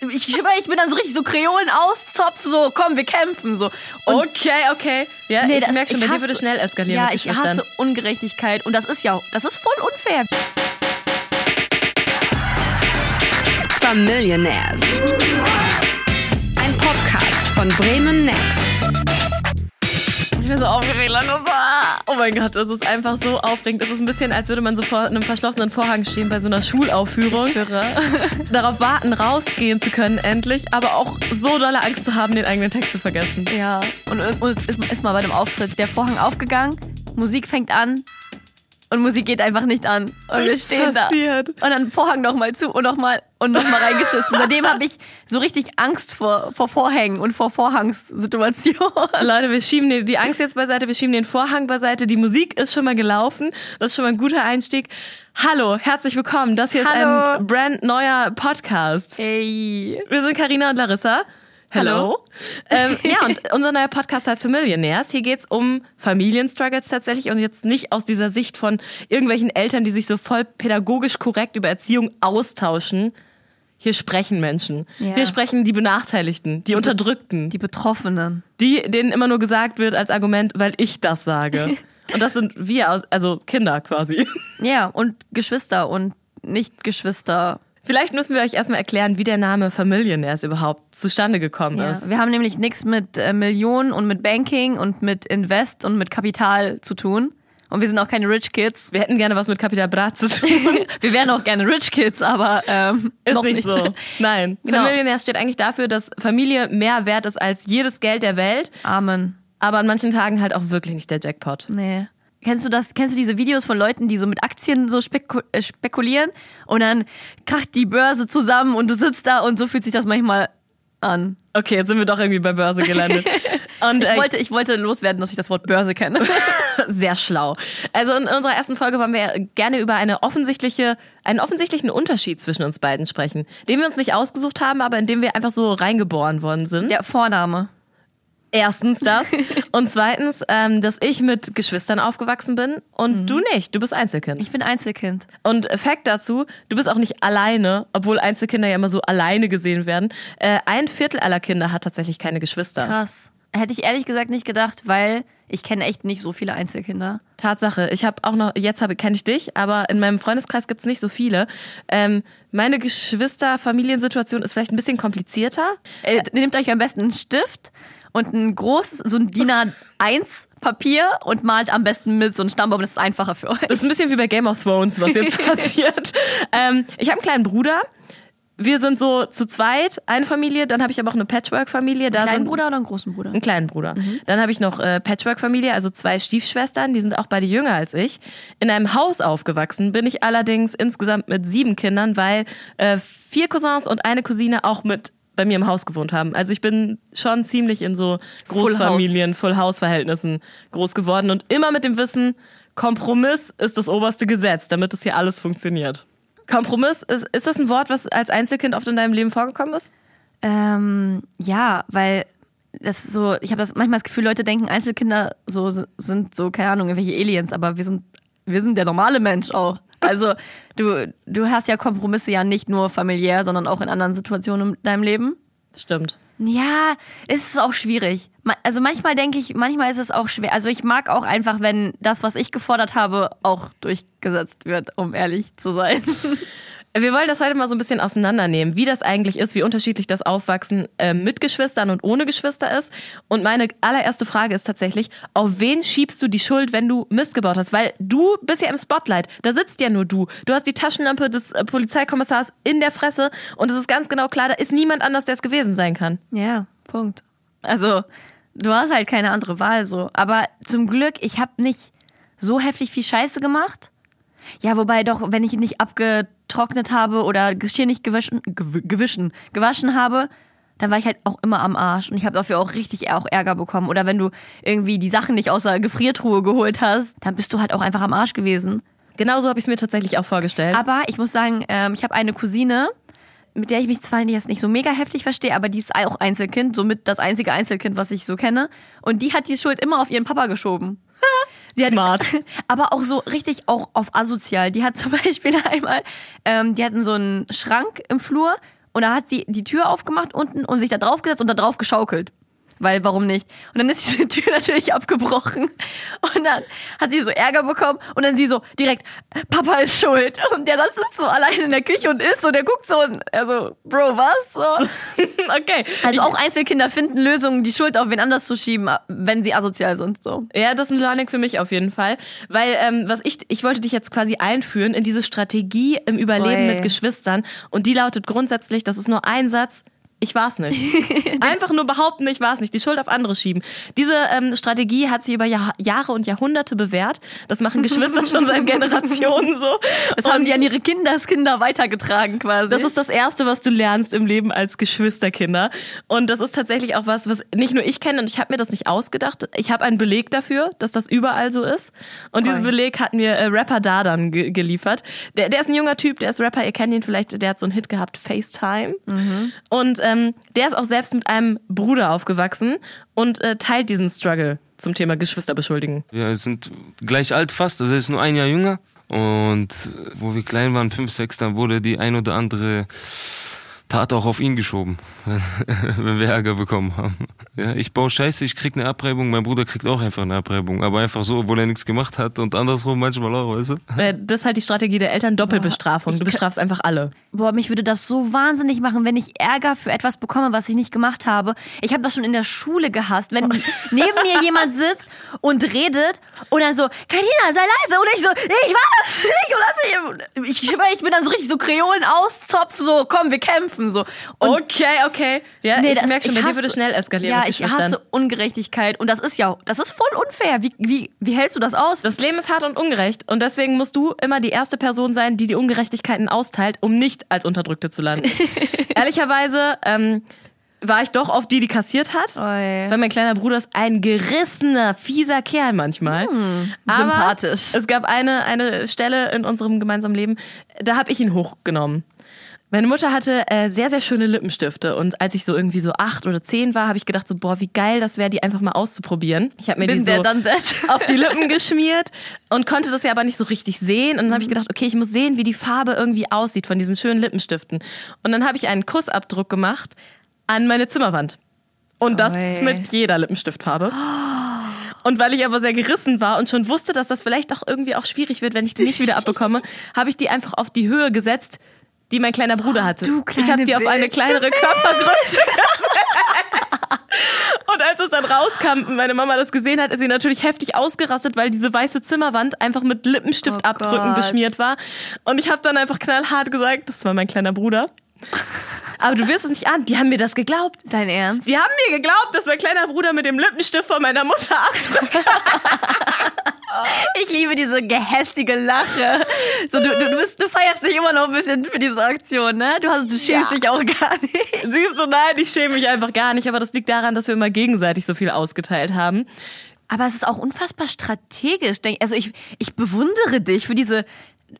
Ich schwöre, ich bin dann so richtig so Kreolen auszopf, so komm, wir kämpfen so. Und okay, okay. Ja, Nee, ich das- merke schon, ich bei dir würde schnell eskalieren ja, ich hasse Ungerechtigkeit und das ist ja, das ist voll unfair. Familionaires. Ein Podcast von Bremen Next. Ich bin so aufgeregt, Leute. Oh mein Gott, das ist einfach so aufregend. Es ist ein bisschen, als würde man so vor einem verschlossenen Vorhang stehen bei so einer Schulaufführung. Darauf warten, rausgehen zu können endlich, aber auch so dolle Angst zu haben, den eigenen Text zu vergessen. Ja, und, es ist, ist mal bei dem Auftritt der Vorhang aufgegangen, Musik fängt an und Musik geht einfach nicht an. Und wir stehen passiert. da. Und dann Vorhang nochmal zu und nochmal und nochmal reingeschissen. Seitdem habe ich so richtig Angst vor, vor Vorhängen und vor Vorhangssituationen. Leute, wir schieben die, die Angst jetzt beiseite, wir schieben den Vorhang beiseite. Die Musik ist schon mal gelaufen. Das ist schon mal ein guter Einstieg. Hallo, herzlich willkommen. Das hier ist Hallo. ein brandneuer Podcast. Hey. Wir sind Karina und Larissa. Hallo. ähm, ja, und unser neuer Podcast heißt Familionaires. Hier geht's um Familienstruggles tatsächlich und jetzt nicht aus dieser Sicht von irgendwelchen Eltern, die sich so voll pädagogisch korrekt über Erziehung austauschen. Hier sprechen Menschen. Ja. Hier sprechen die Benachteiligten, die Unterdrückten, Die Betroffenen. die, denen immer nur gesagt wird als Argument, weil ich das sage. Und das sind wir, also Kinder quasi. Ja, und Geschwister und Nicht-Geschwister. Vielleicht müssen wir euch erstmal erklären, wie der Name Familionaires überhaupt zustande gekommen Ja, ist. wir haben nämlich nichts mit äh, Millionen und mit Banking und mit Invest und mit Kapital zu tun. Und wir sind auch keine Rich Kids. Wir hätten gerne was mit Capital Bra zu tun. Wir wären auch gerne Rich Kids, aber ähm, Ist noch nicht, so. Nein. Genau. Familionaires steht eigentlich dafür, dass Familie mehr wert ist als jedes Geld der Welt, Amen. aber an manchen Tagen halt auch wirklich nicht der Jackpot. Nee. Kennst du das? Kennst du diese Videos von Leuten, die so mit Aktien so speku äh, spekulieren und dann kracht die Börse zusammen und du sitzt da und so fühlt sich das manchmal an. Okay, jetzt sind wir doch irgendwie bei Börse gelandet. Und Ich äh, wollte, ich wollte loswerden, dass ich das Wort Börse kenne. sehr schlau. Also in unserer ersten Folge wollen wir gerne über eine offensichtliche, einen offensichtlichen Unterschied zwischen uns beiden sprechen, den wir uns nicht ausgesucht haben, aber in dem wir einfach so reingeboren worden sind. Der Vorname. Erstens das und zweitens, ähm, dass ich mit Geschwistern aufgewachsen bin und du nicht. Du bist Einzelkind. Ich bin Einzelkind. Und Fakt dazu, du bist auch nicht alleine, obwohl Einzelkinder ja immer so alleine gesehen werden. Äh, ein Viertel aller Kinder hat tatsächlich keine Geschwister. Krass. Hätte ich ehrlich gesagt nicht gedacht, weil ich kenne echt nicht so viele Einzelkinder. Tatsache. Ich habe auch noch, jetzt habe kenne ich dich, aber in meinem Freundeskreis gibt's nicht so viele. Ähm, meine Geschwister-Familiensituation ist vielleicht ein bisschen komplizierter. Äh, nehmt euch am besten einen Stift und ein großes, so ein DIN A1 Papier und malt am besten mit so einem Stammbaum, das ist einfacher für euch. Das ist ein bisschen wie bei Game of Thrones, was jetzt passiert. Ähm, ich habe einen kleinen Bruder. Wir sind so zu zweit, eine Familie. Dann habe ich aber auch eine Patchwork-Familie. Da Kleinen Bruder oder einen großen Bruder? einen kleinen Bruder. Dann habe ich noch äh, Patchwork-Familie, also zwei Stiefschwestern, die sind auch beide jünger als ich. In einem Haus aufgewachsen bin ich allerdings insgesamt mit sieben Kindern, weil äh, vier Cousins und eine Cousine auch mit bei mir im Haus gewohnt haben. Also ich bin schon ziemlich in so Großfamilien, Full-House-Verhältnissen groß geworden und immer mit dem Wissen, Kompromiss ist das oberste Gesetz, damit es hier alles funktioniert. Kompromiss, ist, ist das ein Wort, was als Einzelkind oft in deinem Leben vorgekommen ist? Ähm, ja, weil das ist so, ich habe das manchmal das Gefühl, Leute denken, Einzelkinder so sind so, keine Ahnung, irgendwelche Aliens, aber wir sind, wir sind der normale Mensch auch. Also du, du hast ja Kompromisse ja nicht nur familiär, sondern auch in anderen Situationen in deinem Leben. Stimmt. Ja, es ist auch schwierig. Also manchmal denke ich, manchmal ist es auch schwer. Also ich mag auch einfach, wenn das, was ich gefordert habe, auch durchgesetzt wird, um ehrlich zu sein. Wir wollen das heute mal so ein bisschen auseinandernehmen, wie das eigentlich ist, wie unterschiedlich das Aufwachsen äh, mit Geschwistern und ohne Geschwister ist. Und meine allererste Frage ist tatsächlich, auf wen schiebst du die Schuld, wenn du Mist gebaut hast? Weil du bist ja im Spotlight, da sitzt ja nur du. Du hast die Taschenlampe des äh, Polizeikommissars in der Fresse und es ist ganz genau klar, da ist niemand anders, der es gewesen sein kann. Ja, Punkt. Also, du hast halt keine andere Wahl so. Aber zum Glück, ich habe nicht so heftig viel Scheiße gemacht. Ja, wobei doch, wenn ich ihn nicht abgetrocknet habe oder Geschirr nicht gewaschen, gew gewischen, gewaschen habe, dann war ich halt auch immer am Arsch. Und ich habe dafür auch richtig auch Ärger bekommen. Oder wenn du irgendwie die Sachen nicht aus der Gefriertruhe geholt hast, dann bist du halt auch einfach am Arsch gewesen. Genauso habe ich es mir tatsächlich auch vorgestellt. Aber ich muss sagen, ähm, ich habe eine Cousine, mit der ich mich zwar jetzt nicht so mega heftig verstehe, aber die ist auch Einzelkind, somit das einzige Einzelkind, was ich so kenne. Und die hat die Schuld immer auf ihren Papa geschoben. Hat, Smart. Aber auch so richtig auch auf asozial. Die hat zum Beispiel einmal, ähm, die hatten so einen Schrank im Flur und da hat sie die Tür aufgemacht unten und sich da drauf gesetzt und da drauf geschaukelt. Weil, warum nicht? Und dann ist diese Tür natürlich abgebrochen. Und dann hat sie so Ärger bekommen. Und dann sie so direkt, Papa ist schuld. Und der sitzt so allein in der Küche und isst. Und der guckt so und er so, Bro, was? So. okay. Also auch Einzelkinder finden Lösungen, die Schuld auf wen anders zu schieben, wenn sie asozial sind. So. Ja, das ist ein Learning für mich auf jeden Fall. Weil, ähm, was ich, ich wollte dich jetzt quasi einführen in diese Strategie im Überleben Oi. mit Geschwistern. Und die lautet grundsätzlich, das ist nur ein Satz. Ich war's nicht. Einfach nur behaupten, ich war's nicht. Die Schuld auf andere schieben. Diese ähm, Strategie hat sich über Jahr, Jahre und Jahrhunderte bewährt. Das machen Geschwister schon seit Generationen so. Das haben die an ihre Kindeskinder weitergetragen quasi. Das ist das Erste, was du lernst im Leben als Geschwisterkinder. Und das ist tatsächlich auch was, was nicht nur ich kenne und ich habe mir das nicht ausgedacht. Ich habe einen Beleg dafür, dass das überall so ist. Und diesen. Beleg hat mir äh, Rapper Dardan ge geliefert. Der, der ist ein junger Typ, der ist Rapper, ihr kennt ihn vielleicht, der hat so einen Hit gehabt, FaceTime. Und ähm, der ist auch selbst mit einem Bruder aufgewachsen und äh, teilt diesen Struggle zum Thema Geschwister beschuldigen. Wir sind gleich alt fast, also er ist nur ein Jahr jünger. Und wo wir klein waren, fünf, sechs, dann wurde die ein oder andere Tat auch auf ihn geschoben, wenn wir Ärger bekommen haben. Ja, ich baue Scheiße, ich krieg eine Abreibung, mein Bruder kriegt auch einfach eine Abreibung, aber einfach so, obwohl er nichts gemacht hat und andersrum manchmal auch, weißt du? Äh, das ist halt die Strategie der Eltern, Doppelbestrafung. Du bestrafst einfach alle. Boah, mich würde das so wahnsinnig machen, wenn ich Ärger für etwas bekomme, was ich nicht gemacht habe. Ich habe das schon in der Schule gehasst, wenn neben mir jemand sitzt und redet und dann so, Karina, sei leise. Und ich so, ich war das nicht. Und ich schwöre, ich bin dann so richtig so Kreolen auszopf, so, komm, wir kämpfen, so. Und Okay, okay. Ja, Nee, ich das- merke schon, ich bei dir würde schnell eskalieren. ja, ich hasse Ungerechtigkeit und das ist ja, das ist voll unfair. Wie, wie, wie hältst du das aus? Das Leben ist hart und ungerecht und deswegen musst du immer die erste Person sein, die die Ungerechtigkeiten austeilt, um nicht als Unterdrückte zu landen. Ehrlicherweise ähm, war ich doch oft die, die kassiert hat, Oi. weil mein kleiner Bruder ist ein gerissener, fieser Kerl manchmal. Aber sympathisch. Es gab eine, eine Stelle in unserem gemeinsamen Leben, da habe ich ihn hochgenommen. Meine Mutter hatte äh, sehr, sehr schöne Lippenstifte und als ich so irgendwie so acht oder zehn war, habe ich gedacht so, boah, wie geil das wäre, die einfach mal auszuprobieren. Ich habe mir die Bin so dann that. auf die Lippen geschmiert und konnte das ja aber nicht so richtig sehen. Und dann habe ich gedacht, okay, ich muss sehen, wie die Farbe irgendwie aussieht von diesen schönen Lippenstiften. Und dann habe ich einen Kussabdruck gemacht an meine Zimmerwand. Und das Oi. mit jeder Lippenstiftfarbe. Und weil ich aber sehr gerissen war und schon wusste, dass das vielleicht auch irgendwie auch schwierig wird, wenn ich die nicht wieder abbekomme, habe ich die einfach auf die Höhe gesetzt, die mein kleiner Bruder hatte. du ich habe die auf eine kleinere Körpergröße und als es dann rauskam und meine Mama das gesehen hat, ist sie natürlich heftig ausgerastet, weil diese weiße Zimmerwand einfach mit Lippenstiftabdrücken Oh beschmiert war. Und ich habe dann einfach knallhart gesagt, das war mein kleiner Bruder. Aber du wirst es nicht an, die haben mir das geglaubt. Dein Ernst? Die haben mir geglaubt, dass mein kleiner Bruder mit dem Lippenstift von meiner Mutter abdrückt. Ich liebe diese gehässige Lache. So, du, du, bist, du feierst dich immer noch ein bisschen für diese Aktion, ne? Du, hast, du schämst Ja. dich auch gar nicht. Siehst du, nein, ich schäme mich einfach gar nicht. Aber das liegt daran, dass wir immer gegenseitig so viel ausgeteilt haben. Aber es ist auch unfassbar strategisch. Also ich, ich bewundere dich für diese.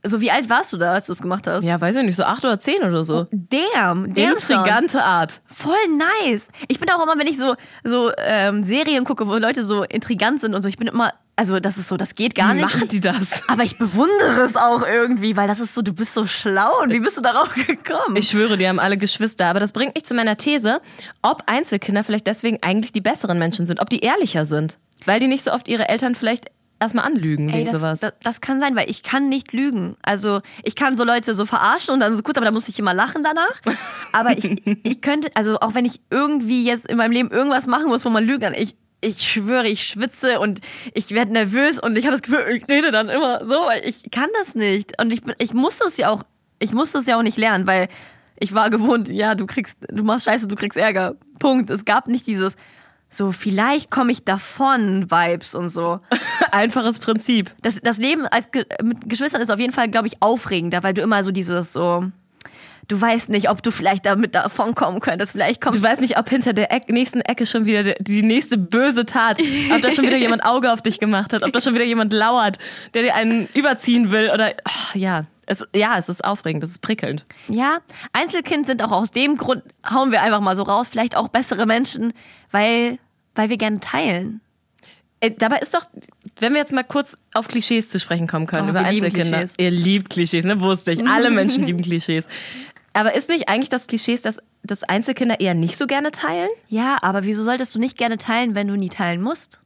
So, wie alt warst du da, als du es gemacht hast? Ja, weiß ich nicht, so acht oder zehn oder so. Damn, damn son. Intrigante Art. Voll nice. Ich bin auch immer, wenn ich so, so ähm, Serien gucke, wo Leute so intrigant sind und so, ich bin immer, also das ist so, das geht gar Wie nicht. machen die das? Aber ich bewundere es auch irgendwie, weil das ist so, du bist so schlau und wie bist du darauf gekommen? Ich schwöre, die haben alle Geschwister. Aber das bringt mich zu meiner These, ob Einzelkinder vielleicht deswegen eigentlich die besseren Menschen sind, ob die ehrlicher sind. Weil die nicht so oft ihre Eltern vielleicht erstmal anlügen Ey, wegen das, sowas. Das, das kann sein, weil ich kann nicht lügen. Also ich kann so Leute so verarschen und dann so kurz, aber da muss ich immer lachen danach. Aber ich, ich könnte, also auch wenn ich irgendwie jetzt in meinem Leben irgendwas machen muss, wo man lügen kann, ich, ich schwöre, ich schwitze und ich werde nervös und ich habe das Gefühl, ich rede dann immer so, weil ich kann das nicht. Und ich, ich muss das ja auch, ich muss das ja auch nicht lernen, weil ich war gewohnt, ja, du kriegst, du machst Scheiße, du kriegst Ärger. Punkt. Es gab nicht dieses, so vielleicht komme ich davon Vibes und so. Einfaches Prinzip. Das, das Leben als mit Geschwistern ist auf jeden Fall, glaube ich, aufregender, weil du immer so dieses so, du weißt nicht, ob du vielleicht damit davon kommen könntest. Vielleicht kommst Du weißt nicht, ob hinter der Eck, nächsten Ecke schon wieder der- die nächste böse Tat, ob da schon wieder jemand Auge auf dich gemacht hat, ob da schon wieder jemand lauert, der dir einen überziehen will oder ach, ja. Es, ja, es ist aufregend, es ist prickelnd. Ja, Einzelkind sind auch aus dem Grund, hauen wir einfach mal so raus, vielleicht auch bessere Menschen, weil, weil wir gerne teilen. Äh, Dabei ist doch, wenn wir jetzt mal kurz auf Klischees zu sprechen kommen können, Oh, über Einzelkinder. Ihr liebt Klischees, ne? Wusste ich. Alle Menschen lieben Klischees. Aber ist nicht eigentlich das Klischee, dass, dass Einzelkinder eher nicht so gerne teilen? Ja, aber wieso solltest du nicht gerne teilen, wenn du nie teilen musst?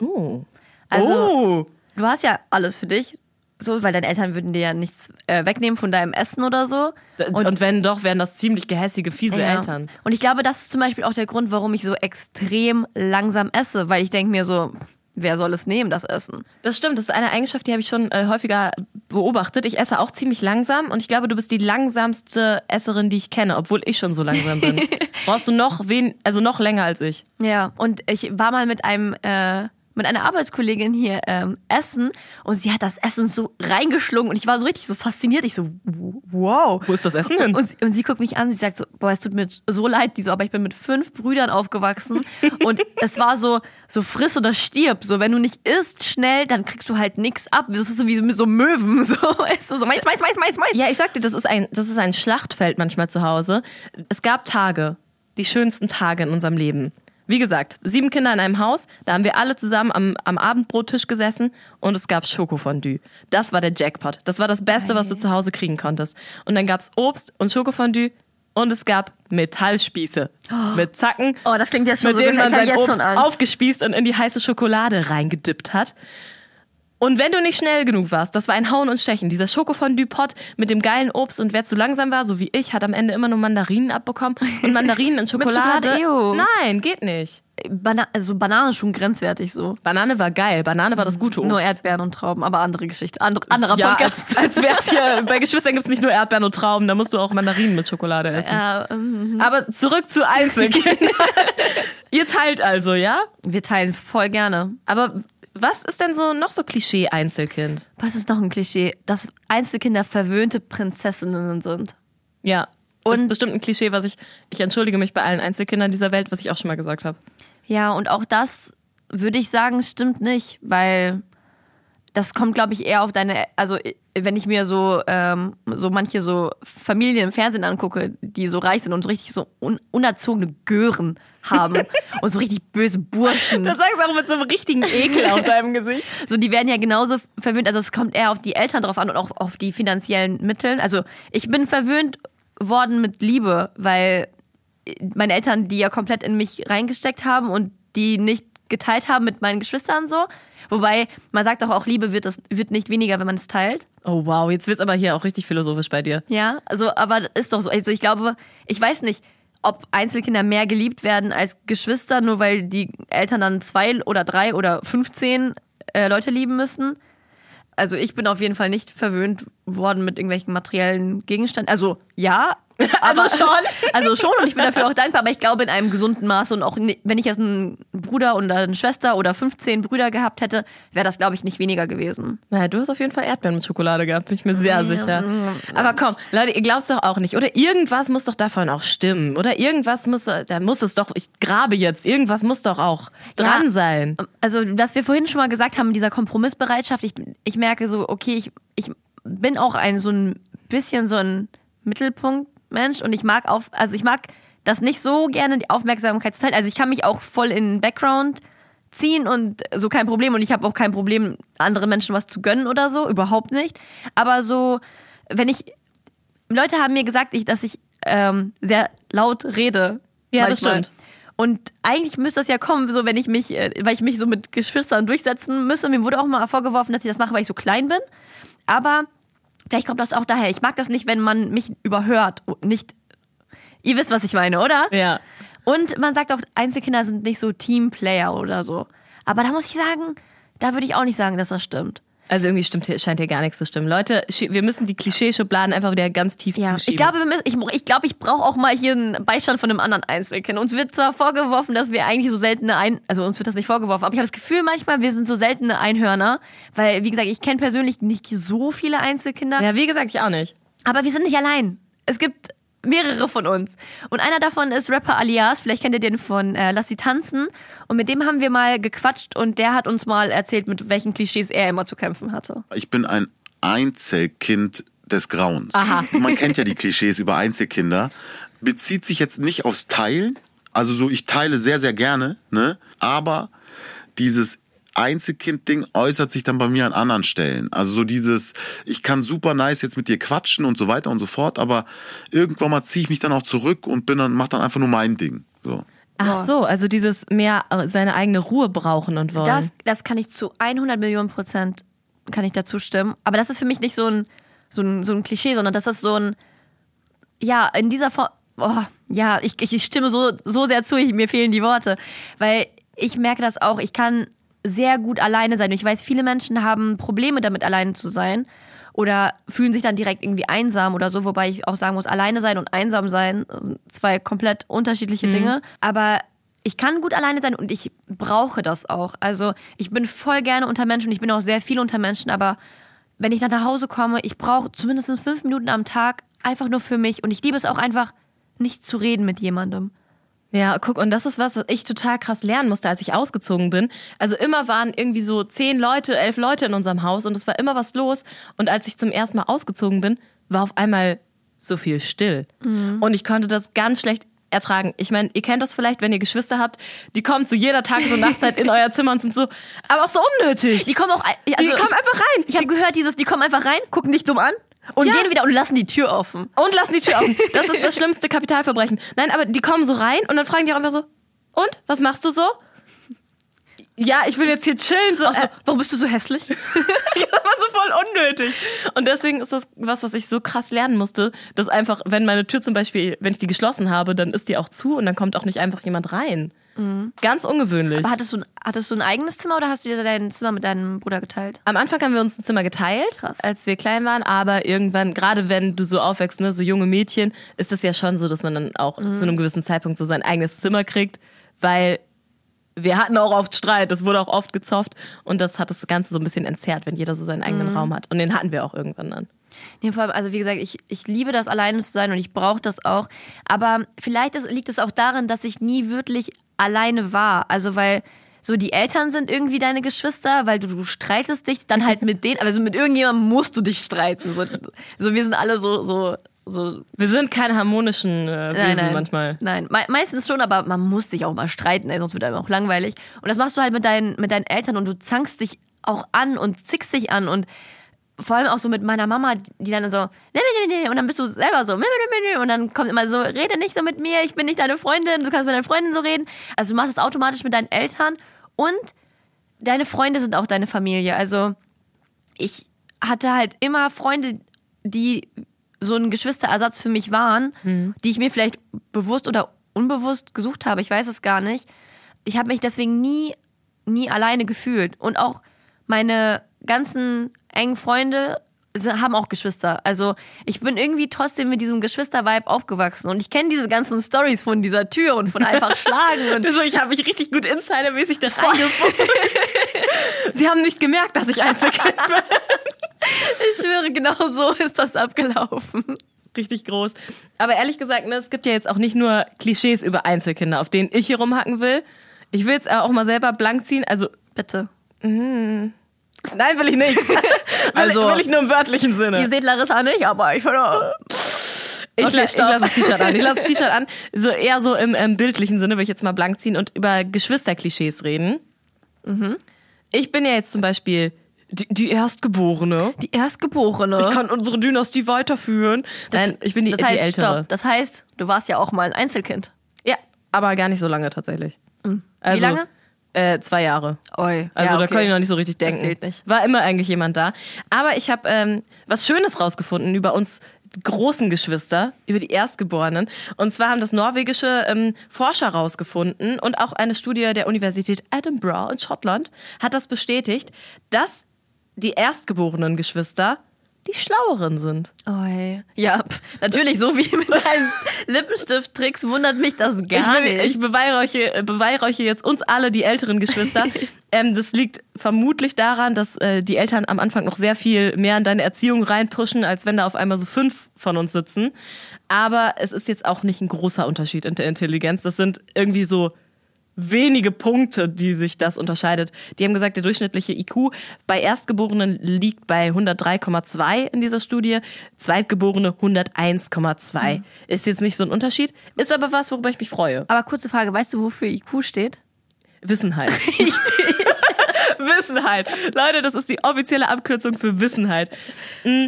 Oh. Also, oh. du hast ja alles für dich, so, weil deine Eltern würden dir ja nichts äh, wegnehmen von deinem Essen oder so. Und, wenn doch, wären das ziemlich gehässige, fiese Ja. Eltern. Und ich glaube, das ist zum Beispiel auch der Grund, warum ich so extrem langsam esse, weil ich denke mir so, wer soll es nehmen, das Essen? Das stimmt, das ist eine Eigenschaft, die habe ich schon äh, häufiger beobachtet. Ich esse auch ziemlich langsam und ich glaube, du bist die langsamste Esserin, die ich kenne, obwohl ich schon so langsam bin. Brauchst du noch wen, also noch länger als ich. Ja, und ich war mal mit einem äh, mit einer Arbeitskollegin hier ähm, essen und sie hat das Essen so reingeschlungen und ich war so richtig so fasziniert. Ich so, wow. Wo ist das Essen hin? Und, sie- und sie guckt mich an, sie sagt so, boah, es tut mir so leid, die so, aber ich bin mit fünf Brüdern aufgewachsen und es war so, so friss oder stirb. So, wenn du nicht isst schnell, dann kriegst du halt nichts ab. Das ist so wie mit so Möwen. So, weißt du, so mais, mais, mais, mais, mais. Ja, ich sag dir, das ist ein, das ist ein Schlachtfeld manchmal zu Hause. Es gab Tage, die schönsten Tage in unserem Leben. Wie gesagt, sieben Kinder in einem Haus, da haben wir alle zusammen am, am Abendbrottisch gesessen und es gab Schokofondue. Das war der Jackpot. Das war das Beste, was du zu Hause kriegen konntest. Und dann gab's Obst und Schokofondue und es gab Metallspieße mit Zacken, Oh, das klingt jetzt schon mit so denen man sein jetzt Obst aufgespießt und in die heiße Schokolade reingedippt hat. Und wenn du nicht schnell genug warst, das war ein Hauen und Stechen. Dieser Schokofondue-Pot mit dem geilen Obst und wer zu langsam war, so wie ich, hat am Ende immer nur Mandarinen abbekommen. Und Mandarinen in Schokolade. Schokolade, ew. Nein, geht nicht. Bana also Banane schon grenzwertig so. Banane war geil. Banane war das gute Obst. Nur Erdbeeren und Trauben, aber andere Geschichte. Andere, anderer ja, Podcast. als, als wär's hier, bei Geschwistern gibt's nicht nur Erdbeeren und Trauben, da musst du auch Mandarinen mit Schokolade essen. Ja, ähm, Aber zurück zu Einzelkindern. Ihr teilt also, ja? wir teilen voll gerne. Aber was ist denn so noch so Klischee-Einzelkind? Was ist noch ein Klischee? Dass Einzelkinder verwöhnte Prinzessinnen sind. Ja. das ist Und- bestimmt ein Klischee, was ich, ich entschuldige mich bei allen Einzelkindern dieser Welt, was ich auch schon mal gesagt habe. Ja, und auch das würde ich sagen, stimmt nicht, weil das kommt, glaube ich, eher auf deine, also wenn ich mir so, ähm, so manche so Familien im Fernsehen angucke, die so reich sind und so richtig so un unerzogene Gören haben und so richtig böse Burschen. Das sagst du auch mit so einem richtigen Ekel auf deinem Gesicht. So, die werden ja genauso verwöhnt. Also es kommt eher auf die Eltern drauf an und auch auf die finanziellen Mitteln. Also ich bin verwöhnt worden mit Liebe, weil meine Eltern die ja komplett in mich reingesteckt haben und die nicht geteilt haben mit meinen Geschwistern so. Wobei man sagt auch, auch Liebe wird, das, wird nicht weniger, wenn man es teilt. Oh wow, jetzt wird's aber hier auch richtig philosophisch bei dir. Ja, also, aber das ist doch so. Also ich glaube, ich weiß nicht, ob Einzelkinder mehr geliebt werden als Geschwister, nur weil die Eltern dann zwei oder drei oder 15 äh, Leute lieben müssen. Also ich bin auf jeden Fall nicht verwöhnt worden mit irgendwelchen materiellen Gegenständen. Also ja, aber schon. Also schon und ich bin dafür auch dankbar, aber ich glaube in einem gesunden Maße und auch wenn ich jetzt einen Bruder oder eine Schwester oder 15 Brüder gehabt hätte, wäre das glaube ich nicht weniger gewesen. Naja, du hast auf jeden Fall Erdbeeren mit Schokolade gehabt, bin ich mir sehr sicher. Aber komm, Leute, ihr glaubt's doch auch nicht. Oder irgendwas muss doch davon auch stimmen. Oder irgendwas muss, da muss es doch, ich grabe jetzt, irgendwas muss doch auch dran Ja. sein. Also, was wir vorhin schon mal gesagt haben, dieser Kompromissbereitschaft, ich, ich merke so, okay, ich, ich bin auch ein so ein bisschen so ein Mittelpunktmensch und ich mag auf, also ich mag das nicht so gerne, die Aufmerksamkeit zu teilen. Also ich kann mich auch voll in den Background ziehen und so kein Problem und ich habe auch kein Problem, anderen Menschen was zu gönnen oder so, überhaupt nicht. Aber so, wenn ich, Leute haben mir gesagt, ich, dass ich ähm, sehr laut rede. Ja, das manchmal. stimmt. Und eigentlich müsste das ja kommen, so wenn ich mich, äh, weil ich mich so mit Geschwistern durchsetzen müsste. Mir wurde auch mal vorgeworfen, dass ich das mache, weil ich so klein bin. Aber vielleicht kommt das auch daher. Ich mag das nicht, wenn man mich überhört. Nicht. Ihr wisst, was ich meine, oder? Ja. Und man sagt auch, Einzelkinder sind nicht so Teamplayer oder so. Aber da muss ich sagen, da würde ich auch nicht sagen, dass das stimmt. Also irgendwie stimmt hier, scheint hier gar nichts zu stimmen. Leute, wir müssen die Klischeeschubladen einfach wieder ganz tief Ja, zuschieben. ich glaube, wir müssen, ich, ich, glaube, ich brauche auch mal hier einen Beistand von einem anderen Einzelkind. Uns wird zwar vorgeworfen, dass wir eigentlich so seltene Ein... Also uns wird das nicht vorgeworfen, aber ich habe das Gefühl manchmal, wir sind so seltene Einhörner. Weil, wie gesagt, ich kenne persönlich nicht so viele Einzelkinder. ja, wie gesagt, ich auch nicht. Aber wir sind nicht allein. Es gibt mehrere von uns. Und einer davon ist Rapper Alias. Vielleicht kennt ihr den von äh, Lass sie tanzen. Und mit dem haben wir mal gequatscht und der hat uns mal erzählt, mit welchen Klischees er immer zu kämpfen hatte. Ich bin ein Einzelkind des Grauens. Man kennt ja die Klischees über Einzelkinder. Bezieht sich jetzt nicht aufs Teilen. Also so, ich teile sehr, sehr gerne, ne? Aber dieses Einzelkind-Ding äußert sich dann bei mir an anderen Stellen. Also so dieses, ich kann super nice jetzt mit dir quatschen und so weiter und so fort, aber irgendwann mal ziehe ich mich dann auch zurück und bin dann, mach dann einfach nur mein Ding. So. Ach so, also dieses mehr äh, seine eigene Ruhe brauchen und wollen. Das, das kann ich zu 100 Millionen Prozent kann ich dazu stimmen. Aber das ist für mich nicht so ein, so ein, so ein Klischee, sondern das ist so ein, ja, in dieser Form, oh, ja, ich, ich stimme so, so sehr zu, ich, mir fehlen die Worte. Weil ich merke das auch, ich kann sehr gut alleine sein. Ich weiß, viele Menschen haben Probleme damit, alleine zu sein. Oder fühlen sich dann direkt irgendwie einsam oder so, wobei ich auch sagen muss, alleine sein und einsam sein sind zwei komplett unterschiedliche Dinge. Aber ich kann gut alleine sein und ich brauche das auch. Also ich bin voll gerne unter Menschen und ich bin auch sehr viel unter Menschen, aber wenn ich dann nach Hause komme, ich brauche zumindest fünf Minuten am Tag einfach nur für mich und ich liebe es auch einfach, nicht zu reden mit jemandem. Ja, guck, und das ist was, was ich total krass lernen musste, als ich ausgezogen bin. Also immer waren irgendwie so zehn Leute, elf Leute in unserem Haus und es war immer was los. Und als ich zum ersten Mal ausgezogen bin, war auf einmal so viel still. Und ich konnte das ganz schlecht ertragen. Ich meine, ihr kennt das vielleicht, wenn ihr Geschwister habt, die kommen zu jeder Tages- und Nachtzeit in euer Zimmer und sind so, aber auch so unnötig. Die kommen auch, also Die kommen ich, einfach rein. Ich habe gehört, dieses, die kommen einfach rein, gucken dich dumm an und Ja. gehen wieder und lassen die Tür offen. Und lassen die Tür offen. Das ist das schlimmste Kapitalverbrechen. Nein, aber die kommen so rein und dann fragen die auch einfach so, und, was machst du so? Ja, ich will jetzt hier chillen. So, so, äh, warum bist du so hässlich? das war so voll unnötig. Und deswegen ist das was, was ich so krass lernen musste, dass einfach, wenn meine Tür zum Beispiel, wenn ich die geschlossen habe, dann ist die auch zu und dann kommt auch nicht einfach jemand rein. Ganz ungewöhnlich. Aber hattest du, ein- hattest du ein eigenes Zimmer oder hast du dir dein Zimmer mit deinem Bruder geteilt? Am Anfang haben wir uns ein Zimmer geteilt, als wir klein waren, aber irgendwann, gerade wenn du so aufwächst, ne, so junge Mädchen, ist es ja schon so, dass man dann auch zu einem gewissen Zeitpunkt so sein eigenes Zimmer kriegt, weil wir hatten auch oft Streit, es wurde auch oft gezofft und das hat das Ganze so ein bisschen entzerrt, wenn jeder so seinen eigenen Raum hat. Und den hatten wir auch irgendwann dann. Nee, vor allem, also wie gesagt, ich, ich liebe das, alleine zu sein und ich brauche das auch. Aber vielleicht ist, liegt es auch daran, dass ich nie wirklich alleine war. Also weil so die Eltern sind irgendwie deine Geschwister, weil du, du streitest dich dann halt mit denen, also mit irgendjemandem musst du dich streiten. So, so wir sind alle so, so, so Wir sind keine harmonischen äh, Wesen manchmal. Nein, me meistens schon, aber man muss sich auch mal streiten, ey, sonst wird einem auch langweilig. Und das machst du halt mit deinen, mit deinen Eltern und du zankst dich auch an und zickst dich an und vor allem auch so mit meiner Mama, die dann so, nee, nee, nee, nee, und dann bist du selber so, nee, nee, nee, nee, und dann kommt immer so, rede nicht so mit mir, ich bin nicht deine Freundin, du kannst mit deiner Freundin so reden. Also du machst es automatisch mit deinen Eltern und deine Freunde sind auch deine Familie. Also ich hatte halt immer Freunde, die so ein Geschwisterersatz für mich waren, die ich mir vielleicht bewusst oder unbewusst gesucht habe. Ich weiß es gar nicht. Ich habe mich deswegen nie, nie alleine gefühlt. Und auch meine ganzen engen Freunde haben auch Geschwister. Also ich bin irgendwie trotzdem mit diesem Geschwister-Vibe aufgewachsen. Und ich kenne diese ganzen Stories von dieser Tür und von einfach schlagen. Und Also ich habe mich richtig gut insidermäßig da reingefunden. Sie haben nicht gemerkt, dass ich Einzelkind bin. ich schwöre, genau so ist das abgelaufen. richtig groß. Aber ehrlich gesagt, ne, es gibt ja jetzt auch nicht nur Klischees über Einzelkinder, auf denen ich hier rumhacken will. Ich will jetzt auch mal selber blank ziehen. Also, Bitte. nein, will ich nicht. Also- will, will ich nur im wörtlichen Sinne. Ihr seht Larissa nicht, aber ich finde. Ich, Okay, la- ich lasse das T-Shirt an. Ich lasse das T-Shirt an. So eher so im, im bildlichen Sinne will ich jetzt mal blank ziehen und über Geschwisterklischees reden. Mhm. Ich bin ja jetzt zum Beispiel die, die Erstgeborene. Die Erstgeborene. Ich kann unsere Dynastie weiterführen. Nein, ich bin die, das heißt, die Ältere. Stopp. Das heißt, du warst ja auch mal ein Einzelkind. Ja, aber gar nicht so lange tatsächlich. Also, lange? Äh, zwei Jahre. Oi. Also ja, da okay. konnte ich noch nicht so richtig denken. zählt nicht. War immer eigentlich jemand da. Aber ich habe ähm, was Schönes rausgefunden über uns großen Geschwister, über die Erstgeborenen. Und zwar haben das norwegische ähm, Forscher rausgefunden und auch eine Studie der Universität Edinburgh in Schottland hat das bestätigt, dass die erstgeborenen Geschwister die schlaueren sind. Oi. Ja, pff, natürlich, so wie mit deinen Lippenstift-Tricks wundert mich das Ich, gar bin, nicht. ich beweihräuche, äh, beweihräuche jetzt uns alle, die älteren Geschwister. ähm, das liegt vermutlich daran, dass äh, die Eltern am Anfang noch sehr viel mehr in deine Erziehung reinpushen, als wenn da auf einmal so fünf von uns sitzen. Aber es ist jetzt auch nicht ein großer Unterschied in der Intelligenz. Das sind irgendwie so wenige Punkte, die sich das unterscheidet. Die haben gesagt, der durchschnittliche IQ bei Erstgeborenen liegt bei 103,2 in dieser Studie, Zweitgeborene 101,2. Ist jetzt nicht so ein Unterschied, ist aber was, worüber ich mich freue. aber kurze Frage, weißt du, wofür IQ steht? Wissenheit. Wissenheit. Leute, das ist die offizielle Abkürzung für Wissenheit. Mm.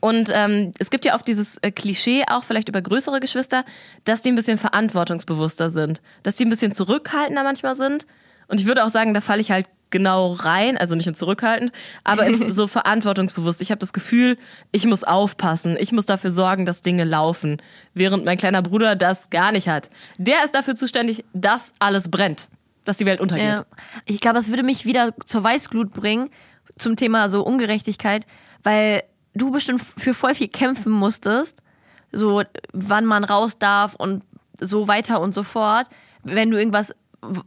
Und ähm, es gibt ja oft dieses äh, Klischee, auch vielleicht über größere Geschwister, dass die ein bisschen verantwortungsbewusster sind. Dass die ein bisschen zurückhaltender manchmal sind. Und ich würde auch sagen, da falle ich halt genau rein, also nicht in zurückhaltend, aber in so verantwortungsbewusst. Ich habe das Gefühl, ich muss aufpassen, ich muss dafür sorgen, dass Dinge laufen, während mein kleiner Bruder das gar nicht hat. Der ist dafür zuständig, dass alles brennt, dass die Welt untergeht. Ja. Ich glaube, das würde mich wieder zur Weißglut bringen zum Thema so Ungerechtigkeit, weil du bestimmt für voll viel kämpfen musstest, so wann man raus darf und so weiter und so fort, wenn du irgendwas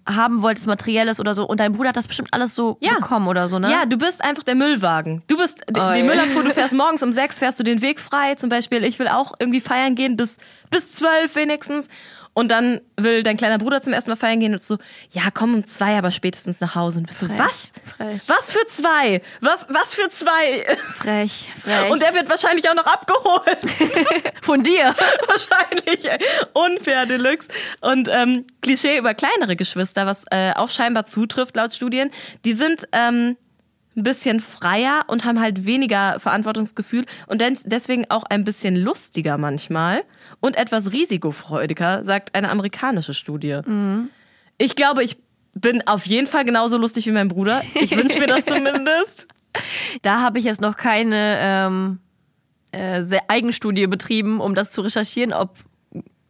haben wolltest, materielles oder so und dein Bruder hat das bestimmt alles so Ja. bekommen oder so, ne? Ja, du bist einfach der Müllwagen. Du bist die, Oh, die. Müllabfuhr, du fährst morgens um sechs, fährst du den Weg frei. Zum Beispiel, ich will auch irgendwie feiern gehen bis, bis zwölf wenigstens. Und dann will dein kleiner Bruder zum ersten Mal feiern gehen und so, ja, komm um zwei, aber spätestens nach Hause. Und du bist so, was? Frech. Was für zwei? Was, was für zwei? Frech, frech. Und der wird wahrscheinlich auch noch abgeholt. von dir. wahrscheinlich. ey. Unfair Deluxe. Und ähm, Klischee über kleinere Geschwister, was äh, auch scheinbar zutrifft laut Studien, die sind ähm, ein bisschen freier und haben halt weniger Verantwortungsgefühl und des- deswegen auch ein bisschen lustiger manchmal und etwas risikofreudiger, sagt eine amerikanische Studie. Ich glaube, ich bin auf jeden Fall genauso lustig wie mein Bruder. Ich wünsche mir das zumindest. Da habe ich jetzt noch keine ähm, äh, Eigenstudie betrieben, um das zu recherchieren, ob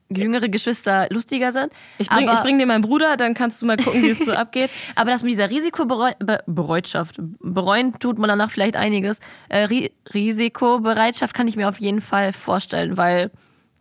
jüngere Geschwister lustiger sind. Ich bring, aber, ich bring dir meinen Bruder, dann kannst du mal gucken, wie es so abgeht. aber das mit dieser Risikobereitschaft, bereuen tut man danach vielleicht einiges. Äh, Ri Risikobereitschaft kann ich mir auf jeden Fall vorstellen, weil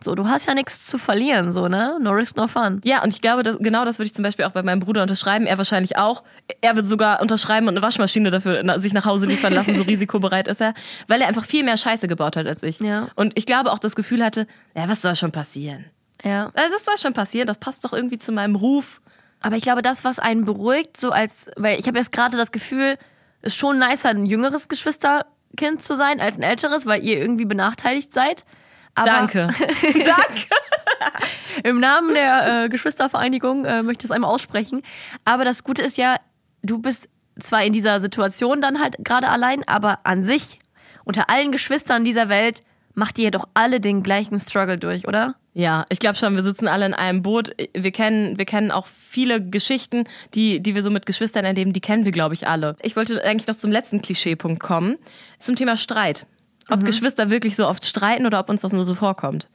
so, du hast ja nichts zu verlieren, so, ne? No risk, no fun. Ja, und ich glaube, das, genau das würde ich zum Beispiel auch bei meinem Bruder unterschreiben. Er wahrscheinlich auch. Er wird sogar unterschreiben und eine Waschmaschine dafür na, sich nach Hause liefern lassen. So risikobereit ist er, weil er einfach viel mehr Scheiße gebaut hat als ich. Ja. Und ich glaube auch das Gefühl hatte, ja, was soll schon passieren? Ja. Also, Das soll schon passieren. Das passt doch irgendwie zu meinem Ruf. Aber ich glaube, das, was einen beruhigt, so als, weil ich habe jetzt gerade das Gefühl, es ist schon nicer, ein jüngeres Geschwisterkind zu sein als ein älteres, weil ihr irgendwie benachteiligt seid. Aber Danke. Danke. Im Namen der äh, Geschwistervereinigung äh, möchte ich das einmal aussprechen. Aber das Gute ist ja, du bist zwar in dieser Situation dann halt gerade allein, aber an sich, unter allen Geschwistern dieser Welt, macht ihr doch alle den gleichen Struggle durch, oder? Ja, ich glaube schon, wir sitzen alle in einem Boot. Wir kennen, wir kennen auch viele Geschichten, die, die wir so mit Geschwistern erleben, die kennen wir, glaube ich, alle. Ich wollte eigentlich noch zum letzten Klischeepunkt kommen, zum Thema Streit. Ob Geschwister wirklich so oft streiten oder ob uns das nur so vorkommt.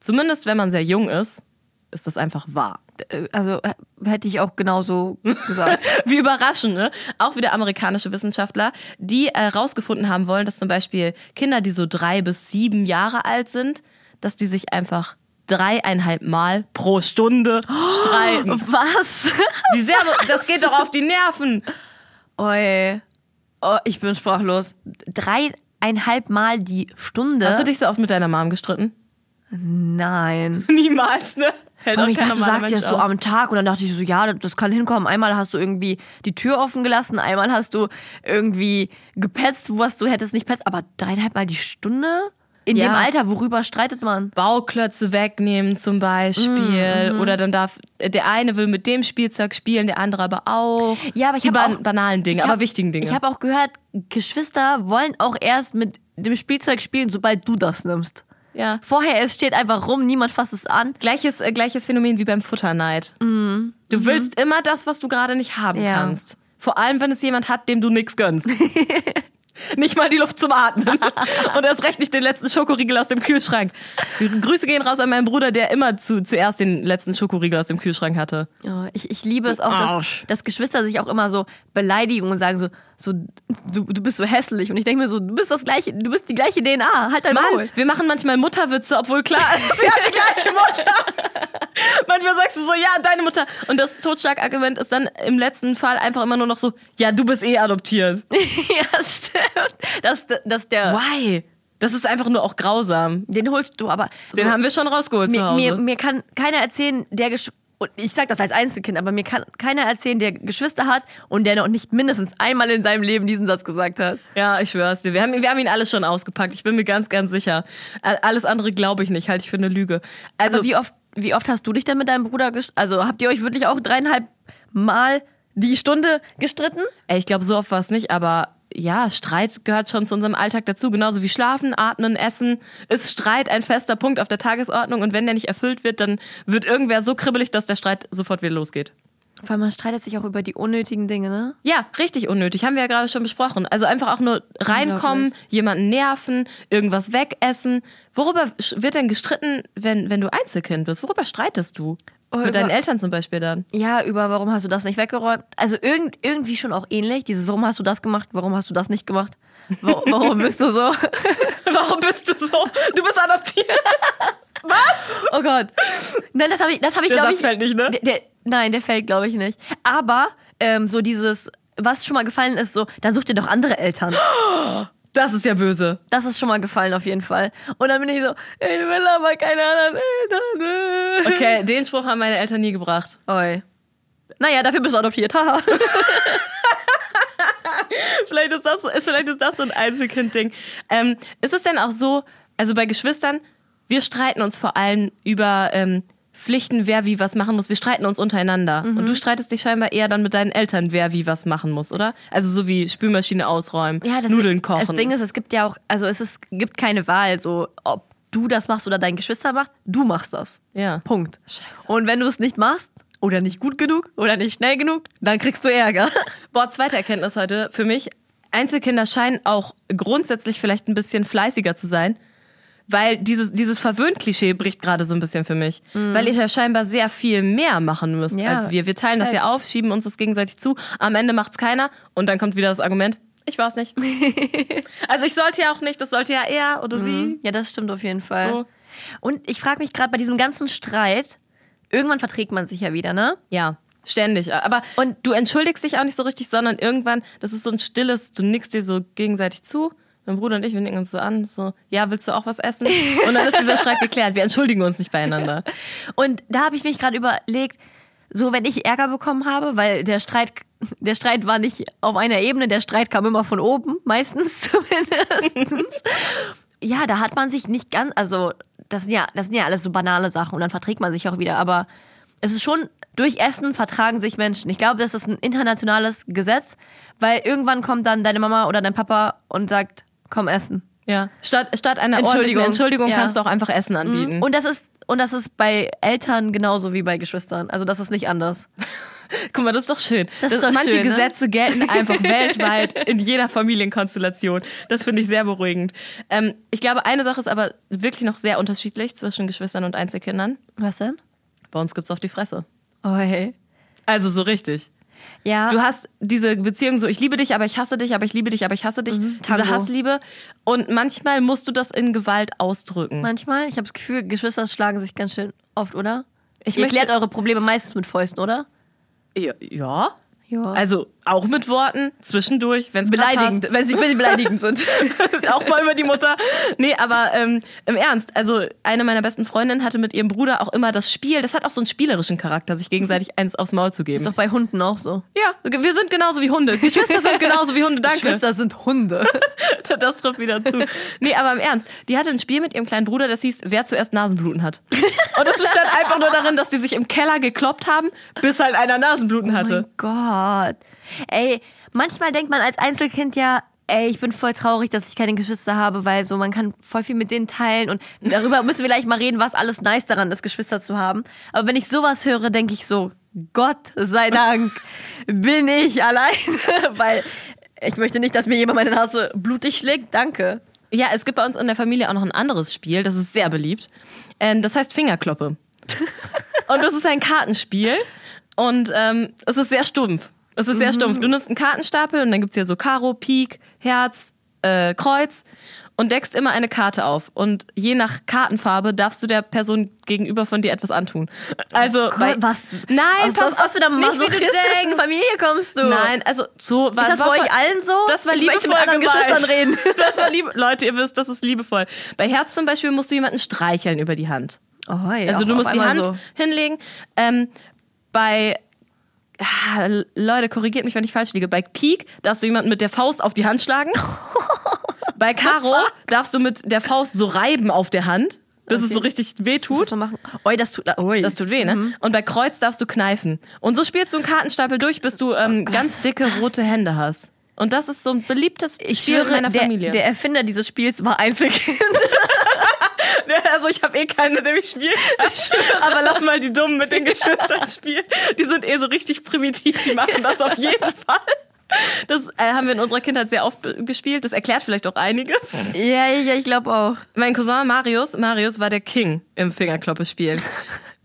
Zumindest wenn man sehr jung ist, ist das einfach wahr. Äh, Also äh, hätte ich auch genauso gesagt. Wie überraschend, ne? Auch wieder amerikanische Wissenschaftler, die herausgefunden haben wollen, dass zum Beispiel Kinder, die so drei bis sieben Jahre alt sind, dass die sich einfach dreieinhalb Mal pro Stunde streiten. Was? Wie sehr, das geht doch auf die Nerven. Oi. Oh, ich bin sprachlos. Dreieinhalb Mal die Stunde? Hast du dich so oft mit deiner Mom gestritten? Nein. Niemals, ne? Hält ich dachte, du sagst jetzt Mensch so am Tag und dann dachte ich so, ja, das kann hinkommen. Einmal hast du irgendwie die Tür offen gelassen, einmal hast du irgendwie gepetzt, was du hättest nicht petzt, aber dreieinhalb Mal die Stunde? In Ja. dem Alter, worüber streitet man? Bauklötze wegnehmen zum Beispiel. Mhm, Oder dann darf, der eine will mit dem Spielzeug spielen, der andere aber auch. Ja, aber ich habe ban auch banalen Dinge, ich aber hab- wichtigen Dinge. Ich habe auch gehört, Geschwister wollen auch erst mit dem Spielzeug spielen, sobald du das nimmst. ja. Vorher, es steht einfach rum, niemand fasst es an. Gleiches, äh, gleiches Phänomen wie beim Futterneid. Du willst immer das, was du gerade nicht haben Mhm. Ja. kannst. Vor allem, wenn es jemand hat, dem du nichts gönnst. nicht mal die Luft zum Atmen. Und erst recht nicht den letzten Schokoriegel aus dem Kühlschrank. Grüße gehen raus an meinen Bruder, der immer zu, zuerst den letzten Schokoriegel aus dem Kühlschrank hatte. Ja, ich, ich liebe es auch, dass, dass Geschwister sich auch immer so beleidigen und sagen so, so du, du bist so hässlich. Und ich denke mir so, du bist das gleiche, du bist die gleiche DNA, halt dein Mann, Maul. wir machen manchmal Mutterwitze, obwohl klar ist, sie hat die gleiche Mutter. manchmal sagst du so, ja, deine Mutter. Und das Totschlagargument ist dann im letzten Fall einfach immer nur noch so, ja, du bist eh adoptiert. ja, stimmt. Das, das der, Why? Das ist einfach nur auch grausam. den holst du aber. Den so, haben wir schon rausgeholt zu mir, Hause. mir, mir kann keiner erzählen, der Gesch und ich sag das als Einzelkind, aber mir kann keiner erzählen, der Geschwister hat und der noch nicht mindestens einmal in seinem Leben diesen Satz gesagt hat. ja, ich schwör's dir. Wir haben, wir haben ihn alles schon ausgepackt. Ich bin mir ganz, ganz sicher. All- Alles andere glaube ich nicht. Halte ich für eine Lüge. Also, Also wie oft, wie oft hast du dich denn mit deinem Bruder, gesch also habt ihr euch wirklich auch dreieinhalb Mal die Stunde gestritten? Ey, ich glaube, so oft war es nicht, aber ja, Streit gehört schon zu unserem Alltag dazu. Genauso wie Schlafen, Atmen, Essen ist Streit ein fester Punkt auf der Tagesordnung. Und wenn der nicht erfüllt wird, dann wird irgendwer so kribbelig, dass der Streit sofort wieder losgeht. Weil man streitet sich auch über die unnötigen Dinge, ne? Ja, richtig unnötig. Haben wir ja gerade schon besprochen. Also einfach auch nur reinkommen, jemanden nerven, irgendwas wegessen. Worüber wird denn gestritten, wenn, wenn du Einzelkind bist? Worüber streitest du? Oh, Mit deinen über- Eltern zum Beispiel dann. Ja, über warum hast du das nicht weggeräumt? Also irgend, irgendwie schon auch ähnlich. Dieses, warum hast du das gemacht? Warum hast du das nicht gemacht? Wa- Warum bist du so? Warum bist du so? Du bist adoptiert. Oh Gott. Nein, das habe ich, das habe ich glaube ich. fällt nicht, ne? Der, der, nein, der fällt, glaube ich, nicht. Aber ähm, so dieses, was schon mal gefallen ist, so, dann such dir doch andere Eltern. Das ist ja böse. Das ist schon mal gefallen auf jeden Fall. Und dann bin ich so, ich will aber keine anderen Eltern. Okay, den Spruch haben meine Eltern nie gebracht. Oi. Naja, dafür bist du adoptiert. Haha. Vielleicht ist das, ist, vielleicht ist das so ein Einzelkind-Ding. Ähm, ist es denn auch so, also bei Geschwistern, wir streiten uns vor allem über ähm, Pflichten, wer wie was machen muss. Wir streiten uns untereinander. Und du streitest dich scheinbar eher dann mit deinen Eltern, wer wie was machen muss, oder? Also so wie Spülmaschine ausräumen, Nudeln kochen. Das Ding ist, es gibt ja auch, also es ist, gibt keine Wahl, so ob du das machst oder dein Geschwister macht, du machst das. ja. Punkt. Und wenn du es nicht machst oder nicht gut genug oder nicht schnell genug, dann kriegst du Ärger. Boah, zweite Erkenntnis heute für mich. Einzelkinder scheinen auch grundsätzlich vielleicht ein bisschen fleißiger zu sein. Weil dieses, dieses Verwöhnt-Klischee bricht gerade so ein bisschen für mich. Weil ihr ja scheinbar sehr viel mehr machen müsst Ja, als wir. Wir teilen das ja auf, schieben uns das gegenseitig zu. Am Ende macht's keiner. Und dann kommt wieder das Argument, ich war's nicht. also ich sollte ja auch nicht, das sollte ja er oder sie. Ja, das stimmt auf jeden Fall. So. Und ich frage mich gerade bei diesem ganzen Streit, irgendwann verträgt man sich ja wieder, ne? Ja, ständig. Aber und du entschuldigst dich auch nicht so richtig, sondern irgendwann, das ist so ein stilles, du nickst dir so gegenseitig zu. Mein Bruder und ich, wir nicken uns so an, so, ja, willst du auch was essen? Und dann ist dieser Streit geklärt. Wir entschuldigen uns nicht beieinander. Und da habe ich mich gerade überlegt, so wenn ich Ärger bekommen habe, weil der Streit, der Streit war nicht auf einer Ebene, der Streit kam immer von oben, meistens zumindest. ja, da hat man sich nicht ganz, also das sind ja, das sind ja alles so banale Sachen und dann verträgt man sich auch wieder, aber es ist schon, durch Essen vertragen sich Menschen. Ich glaube, das ist ein internationales Gesetz, weil irgendwann kommt dann deine Mama oder dein Papa und sagt, komm essen. Ja. Statt, statt einer Entschuldigung. Entschuldigung Ja. kannst du auch einfach Essen anbieten. Und das ist, und das ist bei Eltern genauso wie bei Geschwistern. Also das ist nicht anders. Guck mal, das ist doch schön. Das ist doch manche schön, ne? Gesetze gelten einfach weltweit in jeder Familienkonstellation. Das finde ich sehr beruhigend. Ähm, ich glaube, eine Sache ist aber wirklich noch sehr unterschiedlich zwischen Geschwistern und Einzelkindern. Was denn? Bei uns gibt's auf die Fresse. Oh, hey. Also so richtig. Ja. Du hast diese Beziehung so, ich liebe dich, aber ich hasse dich, aber ich liebe dich, aber ich hasse dich. Tango. Diese Hassliebe. Und manchmal musst du das in Gewalt ausdrücken. manchmal, ich habe das Gefühl, Geschwister schlagen sich ganz schön oft, oder? Ich Ihr möchte- klärt eure Probleme meistens mit Fäusten, oder? Ja. ja. Ja. Also auch mit Worten, zwischendurch, wenn es beleidigend, wenn sie, beleidigend sind. auch mal über die Mutter. Nee, aber ähm, im Ernst, also eine meiner besten Freundinnen hatte mit ihrem Bruder auch immer das Spiel, das hat auch so einen spielerischen Charakter, sich gegenseitig eins aufs Maul zu geben. Ist doch bei Hunden auch so. Ja, wir sind genauso wie Hunde. Geschwister sind genauso wie Hunde, danke. Geschwister sind Hunde. Das trifft wieder zu. Nee, aber im Ernst, die hatte ein Spiel mit ihrem kleinen Bruder, das hieß, wer zuerst Nasenbluten hat. Und das bestand einfach nur darin, dass die sich im Keller gekloppt haben, bis halt einer Nasenbluten hatte. Mein Gott. Ey, manchmal denkt man als Einzelkind ja, ey, ich bin voll traurig, dass ich keine Geschwister habe, weil so man kann voll viel mit denen teilen und darüber müssen wir gleich mal reden, was alles nice daran ist, Geschwister zu haben. Aber wenn ich sowas höre, denke ich so, Gott sei Dank bin ich allein, weil ich möchte nicht, dass mir jemand meine Nase blutig schlägt. Danke. Ja, es gibt bei uns in der Familie auch noch ein anderes Spiel, das ist sehr beliebt. Ähm, das heißt Fingerkloppe. und das ist ein Kartenspiel und ähm, es ist sehr stumpf. Es ist sehr stumpf. Du nimmst einen Kartenstapel und dann gibt's hier so Karo, Pik, Herz, äh, Kreuz und deckst immer eine Karte auf. Und je nach Kartenfarbe darfst du der Person gegenüber von dir etwas antun. Also, bei, was? Nein, aus, pass aus was für einer nicht, wie du denkst. Familie kommst du? Nein, also so war Ist das war bei euch allen so? Das war Ich möchte liebevoll mit anderen. Geschwistern reden. Das war liebe Leute, ihr wisst, das ist liebevoll. Bei Herz zum Beispiel musst du jemanden streicheln über die Hand. Oh, hey, Also du musst die Hand so. hinlegen. Ähm, bei Ah, Leute, korrigiert mich, wenn ich falsch liege. Bei Peak darfst du jemanden mit der Faust auf die Hand schlagen. Bei Caro darfst du mit der Faust so reiben auf der Hand. bis es Okay. so richtig weh tut. das machen? Oi, das tut. Oi. Das tut weh, ne? Und bei Kreuz darfst du kneifen. Und so spielst du einen Kartenstapel durch, bis du ähm, ganz dicke rote Hände hast. Und das ist so ein beliebtes ich Spiel in schwöre, meiner der, Familie. der Erfinder dieses Spiels war Einzelkind. also ich habe eh keinen, mit dem ich spiele. Aber lass mal die Dummen mit den Geschwistern spielen. Die sind eh so richtig primitiv, die machen das auf jeden Fall. Das äh, haben wir in unserer Kindheit sehr oft gespielt. Das erklärt vielleicht auch einiges. ja, ja, ich glaube auch. Mein Cousin Marius, Marius war der King im Fingerkloppe-Spielen.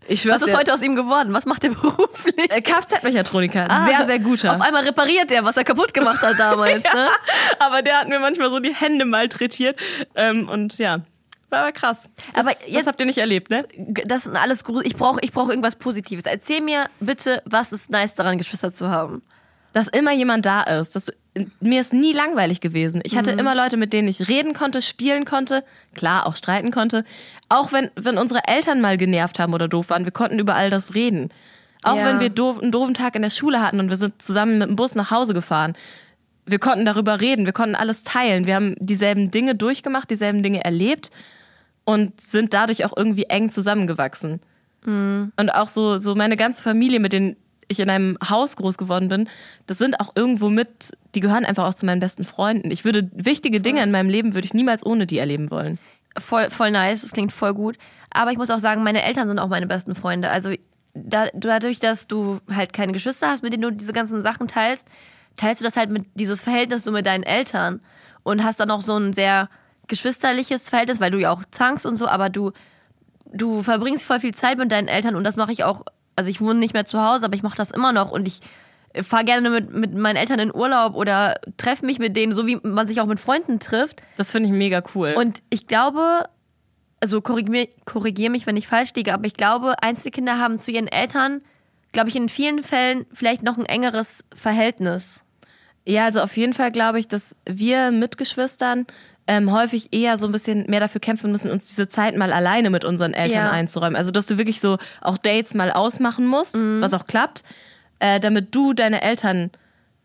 Ich schwör's Was ist dir. heute aus ihm geworden? Was macht er beruflich? Äh, Kfz-Mechatroniker. Ah, sehr, sehr guter. Auf einmal repariert er, was er kaputt gemacht hat damals, ne? Aber der hat mir manchmal so die Hände malträtiert. Ähm, und ja, war aber krass. Das, Aber das jetzt- habt ihr nicht erlebt, ne? Das sind alles Grusel. Ich brauche ich brauch irgendwas Positives. Erzähl mir bitte, was ist nice daran, Geschwister zu haben. Dass immer jemand da ist. Dass du, mir ist nie langweilig gewesen. Ich Mhm. hatte immer Leute, mit denen ich reden konnte, spielen konnte, klar, auch streiten konnte. Auch wenn, wenn unsere Eltern mal genervt haben oder doof waren, wir konnten über all das reden. Auch Ja. wenn wir doof, einen doofen Tag in der Schule hatten und wir sind zusammen mit dem Bus nach Hause gefahren. Wir konnten darüber reden, wir konnten alles teilen. Wir haben dieselben Dinge durchgemacht, dieselben Dinge erlebt und sind dadurch auch irgendwie eng zusammengewachsen. Und auch so, so meine ganze Familie, mit denen ich in einem Haus groß geworden bin, das sind auch irgendwo mit, die gehören einfach auch zu meinen besten Freunden. Ich würde wichtige Dinge in meinem Leben würde ich niemals ohne die erleben wollen. Voll, voll nice, das klingt voll gut. Aber ich muss auch sagen, meine Eltern sind auch meine besten Freunde. Also da, dadurch, dass du halt keine Geschwister hast, mit denen du diese ganzen Sachen teilst, teilst du das halt mit dieses Verhältnis so mit deinen Eltern und hast dann auch so ein sehr geschwisterliches Verhältnis, weil du ja auch zankst und so, aber du du verbringst voll viel Zeit mit deinen Eltern und das mache ich auch. Also ich wohne nicht mehr zu Hause, aber ich mache das immer noch und ich fahre gerne mit, mit meinen Eltern in Urlaub oder treffe mich mit denen, so wie man sich auch mit Freunden trifft. Das finde ich mega cool. Und ich glaube, also korrigier, korrigier mich, wenn ich falsch liege, aber ich glaube, Einzelkinder haben zu ihren Eltern, glaube ich, in vielen Fällen vielleicht noch ein engeres Verhältnis. Ja, also auf jeden Fall glaube ich, dass wir Mitgeschwistern ähm, häufig eher so ein bisschen mehr dafür kämpfen müssen, uns diese Zeit mal alleine mit unseren Eltern Ja. einzuräumen. Also dass du wirklich so auch Dates mal ausmachen musst, was auch klappt, äh, damit du deine Eltern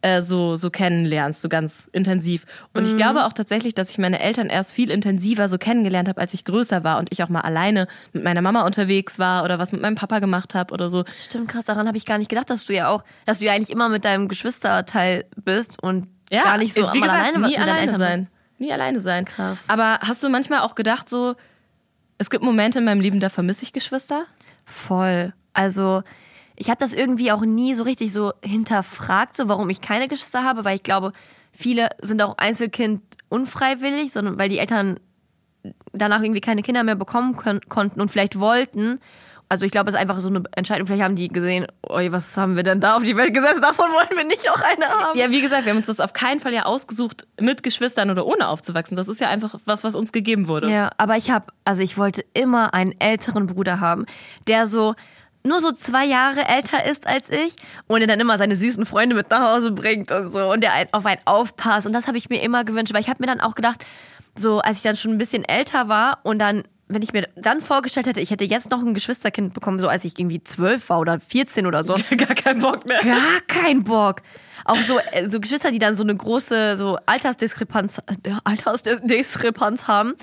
äh, so, so kennenlernst, so ganz intensiv. Und ich glaube auch tatsächlich, dass ich meine Eltern erst viel intensiver so kennengelernt habe, als ich größer war und ich auch mal alleine mit meiner Mama unterwegs war oder was mit meinem Papa gemacht habe oder so. Stimmt, krass, daran habe ich gar nicht gedacht, dass du ja auch, dass du ja eigentlich immer mit deinem Geschwisterteil bist und Ja, gar nicht so ist, wie gesagt, alleine nie alleine Eltern sein. Nie alleine sein. Krass. Aber hast du manchmal auch gedacht, so, es gibt Momente in meinem Leben, da vermisse ich Geschwister? Voll. Also ich habe das irgendwie auch nie so richtig so hinterfragt, so warum ich keine Geschwister habe, weil ich glaube, viele sind auch Einzelkind unfreiwillig, sondern weil die Eltern danach irgendwie keine Kinder mehr bekommen können, konnten und vielleicht wollten. Also ich glaube, es ist einfach so eine Entscheidung. Vielleicht haben die gesehen, oi, was haben wir denn da auf die Welt gesetzt? Davon wollen wir nicht auch eine haben. Ja, wie gesagt, wir haben uns das auf keinen Fall ja ausgesucht, mit Geschwistern oder ohne aufzuwachsen. Das ist ja einfach was, was uns gegeben wurde. Ja, aber ich habe, also ich wollte immer einen älteren Bruder haben, der so nur so zwei Jahre älter ist als ich und der dann immer seine süßen Freunde mit nach Hause bringt und so und der auf einen aufpasst und das habe ich mir immer gewünscht, weil ich habe mir dann auch gedacht, so als ich dann schon ein bisschen älter war und dann wenn ich mir dann vorgestellt hätte, ich hätte jetzt noch ein Geschwisterkind bekommen, so als ich irgendwie zwölf war oder 14 oder so, Gar keinen Bock mehr. gar kein Bock. Auch so, äh, so Geschwister, die dann so eine große so Altersdiskrepanz, äh, Altersdiskrepanz haben.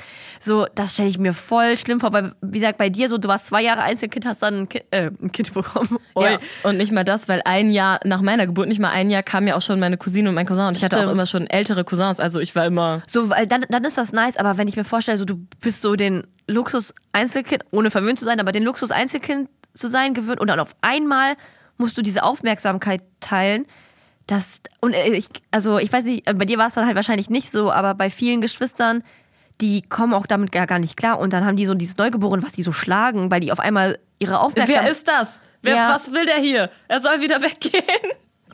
So, das stelle ich mir voll schlimm vor, weil, wie gesagt, bei dir so, du warst zwei Jahre Einzelkind, hast dann ein Kind, äh, ein kind bekommen. Oi. Ja, und nicht mal das, weil ein Jahr nach meiner Geburt, nicht mal ein Jahr, kam ja auch schon meine Cousine und mein Cousin. Und ich hatte auch Stimmt. immer schon ältere Cousins. Also ich war immer. So, weil dann, dann ist das nice, aber wenn ich mir vorstelle, so du bist so den Luxus-Einzelkind, ohne verwöhnt zu sein, aber den Luxus-Einzelkind zu sein gewöhnt und dann auf einmal musst du diese Aufmerksamkeit teilen. Das, und äh, ich, also ich weiß nicht, äh, bei dir war es dann halt wahrscheinlich nicht so, aber bei vielen Geschwistern, die kommen auch damit gar, gar nicht klar und dann haben die so dieses Neugeborene, was die so schlagen, weil die auf einmal ihre Aufmerksamkeit. Wer ist das? Wer, Ja. Was will der hier? Er soll wieder weggehen.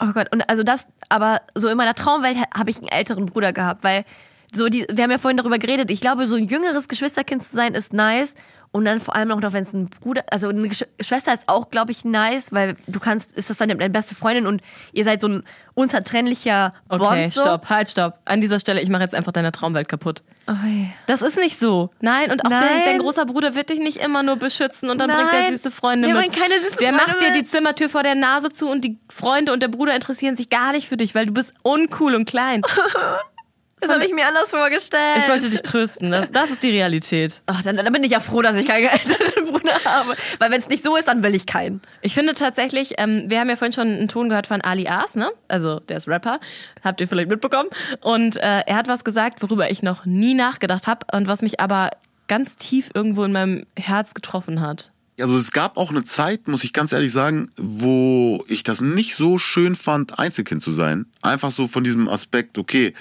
Oh Gott, und also das, aber so in meiner Traumwelt habe ich einen älteren Bruder gehabt, weil so die, wir haben ja vorhin darüber geredet, ich glaube, so ein jüngeres Geschwisterkind zu sein ist nice und dann vor allem auch noch, wenn es ein Bruder, also eine Gesch Schwester ist auch, glaube ich, nice, weil du kannst, ist das dann deine beste Freundin und ihr seid so ein unzertrennlicher Bond. Okay, so. stopp, halt, stopp. An dieser Stelle, ich mache jetzt einfach deine Traumwelt kaputt. Oi. Das ist nicht so. Nein, und auch Nein. Dein, dein großer Bruder wird dich nicht immer nur beschützen und dann bringt er Nein. süße Freunde Wir mit. wollen keine süßen der Freunde macht dir die. Zimmertür vor der Nase zu und die Freunde und der Bruder interessieren sich gar nicht für dich, weil du bist uncool und klein. Das habe ich mir anders vorgestellt. Ich wollte dich trösten. Das, das ist die Realität. Ach, dann, dann bin ich ja froh, dass ich keinen älteren Bruder habe. Weil wenn es nicht so ist, dann will ich keinen. Ich finde tatsächlich, ähm, wir haben ja vorhin schon einen Ton gehört von Ali As, ne? Also der ist Rapper, habt ihr vielleicht mitbekommen. Und äh, er hat was gesagt, worüber ich noch nie nachgedacht habe und was mich aber ganz tief irgendwo in meinem Herz getroffen hat. Also es gab auch eine Zeit, muss ich ganz ehrlich sagen, wo ich das nicht so schön fand, Einzelkind zu sein. Einfach so von diesem Aspekt, okay,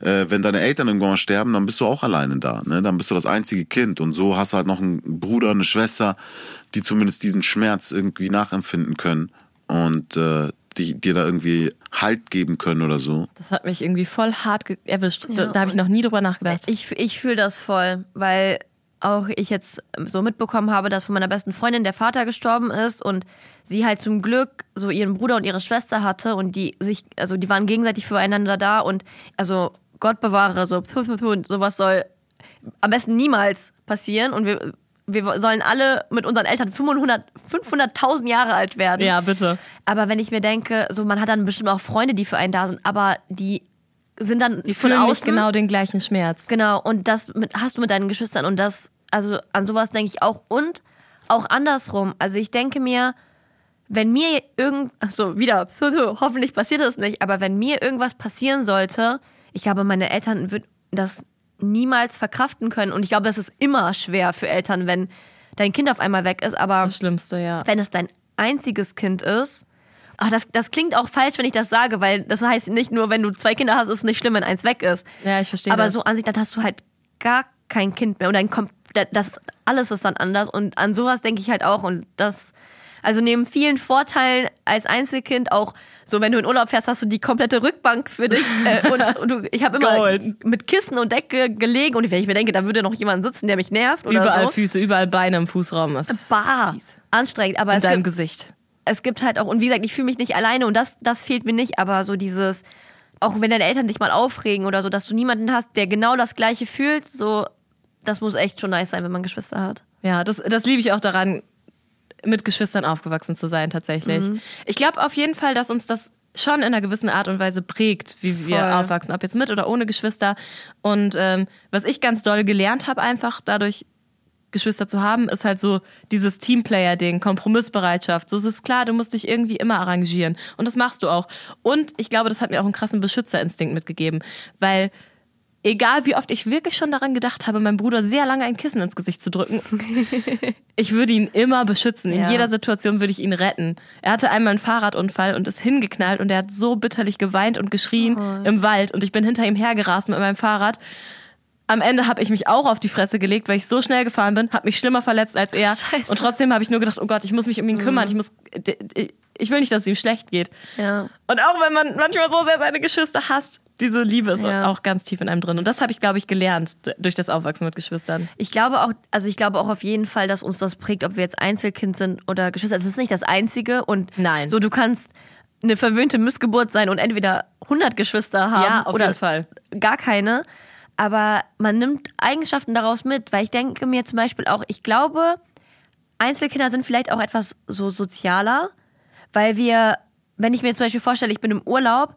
äh, wenn deine Eltern irgendwann sterben, dann bist du auch alleine da. Ne? Dann bist du das einzige Kind. Und so hast du halt noch einen Bruder, eine Schwester, die zumindest diesen Schmerz irgendwie nachempfinden können und äh, die dir da irgendwie Halt geben können oder so. Das hat mich irgendwie voll hart erwischt. da Ja, da habe ich noch nie drüber nachgedacht. Ich, ich fühle das voll, weil auch ich jetzt so mitbekommen habe, dass von meiner besten Freundin der Vater gestorben ist und sie halt zum Glück so ihren Bruder und ihre Schwester hatte und die sich, also die waren gegenseitig füreinander da und also Gott bewahre, so und sowas soll am besten niemals passieren und wir, wir sollen alle mit unseren Eltern 500 500.000 Jahre alt werden. ja, bitte. Aber wenn ich mir denke, so man hat dann bestimmt auch Freunde, die für einen da sind, aber die sind dann Die von fühlen nicht außen genau den gleichen Schmerz. Genau, und das mit, hast du mit deinen Geschwistern und das, also an sowas denke ich auch. Und auch andersrum. Also ich denke mir, wenn mir irgend, ach so wieder, hoffentlich passiert das nicht, aber wenn mir irgendwas passieren sollte, ich glaube, meine Eltern würden das niemals verkraften können. Und ich glaube, es ist immer schwer für Eltern, wenn dein Kind auf einmal weg ist. Aber Das Schlimmste, ja. wenn es dein einziges Kind ist, ach, das, das klingt auch falsch, wenn ich das sage, weil das heißt nicht nur, wenn du zwei Kinder hast, ist es nicht schlimm, wenn eins weg ist. Ja, ich verstehe Aber das. so an sich, dann hast du halt gar kein Kind mehr und dein Kom das alles ist dann anders und an sowas denke ich halt auch und das also neben vielen Vorteilen als Einzelkind auch so wenn du in Urlaub fährst hast du die komplette Rückbank für dich äh, und, und du, ich habe immer Gold. mit Kissen und Decke gelegen und wenn ich mir denke da würde noch jemand sitzen der mich nervt oder überall so Füße, überall Beine im Fußraum. Ist bah, fies. anstrengend aber in es deinem gibt, Gesicht. es gibt halt auch, und wie gesagt, ich fühle mich nicht alleine und das, das fehlt mir nicht, aber so dieses, auch wenn deine Eltern dich mal aufregen oder so, dass du niemanden hast, der genau das Gleiche fühlt, so, das muss echt schon nice sein, wenn man Geschwister hat. Ja, das, das liebe ich auch daran, mit Geschwistern aufgewachsen zu sein, tatsächlich. Ich glaube auf jeden Fall, dass uns das schon in einer gewissen Art und Weise prägt, wie wir Voll. aufwachsen, ob jetzt mit oder ohne Geschwister. Und ähm, was ich ganz doll gelernt habe, einfach dadurch Geschwister zu haben, ist halt so dieses Teamplayer-Ding, Kompromissbereitschaft. So es ist klar, du musst dich irgendwie immer arrangieren. Und das machst du auch. Und ich glaube, das hat mir auch einen krassen Beschützerinstinkt mitgegeben, weil egal wie oft ich wirklich schon daran gedacht habe, meinem Bruder sehr lange ein Kissen ins Gesicht zu drücken, ich würde ihn immer beschützen. In Ja. jeder Situation würde ich ihn retten. Er hatte einmal einen Fahrradunfall und ist hingeknallt und er hat so bitterlich geweint und geschrien Oh. im Wald und ich bin hinter ihm hergerast mit meinem Fahrrad. Am Ende habe ich mich auch auf die Fresse gelegt, weil ich so schnell gefahren bin, habe mich schlimmer verletzt als er. Scheiße. Mhm. Und trotzdem habe ich nur gedacht, oh Gott, ich muss mich um ihn kümmern. Ich muss, ich will nicht, dass es ihm schlecht geht. Ja. Und auch wenn man manchmal so sehr seine Geschwister hasst, diese Liebe ist Ja. auch ganz tief in einem drin. Und das habe ich, glaube ich, gelernt durch das Aufwachsen mit Geschwistern. Ich glaube auch, also ich glaube auch auf jeden Fall, dass uns das prägt, ob wir jetzt Einzelkind sind oder Geschwister. Das ist nicht das Einzige und Nein. so du kannst eine verwöhnte Missgeburt sein und entweder 100 Geschwister haben Ja, auf oder jeden Fall. gar keine. Aber man nimmt Eigenschaften daraus mit, weil ich denke mir zum Beispiel auch, ich glaube, Einzelkinder sind vielleicht auch etwas so sozialer, weil wir, wenn ich mir zum Beispiel vorstelle, ich bin im Urlaub,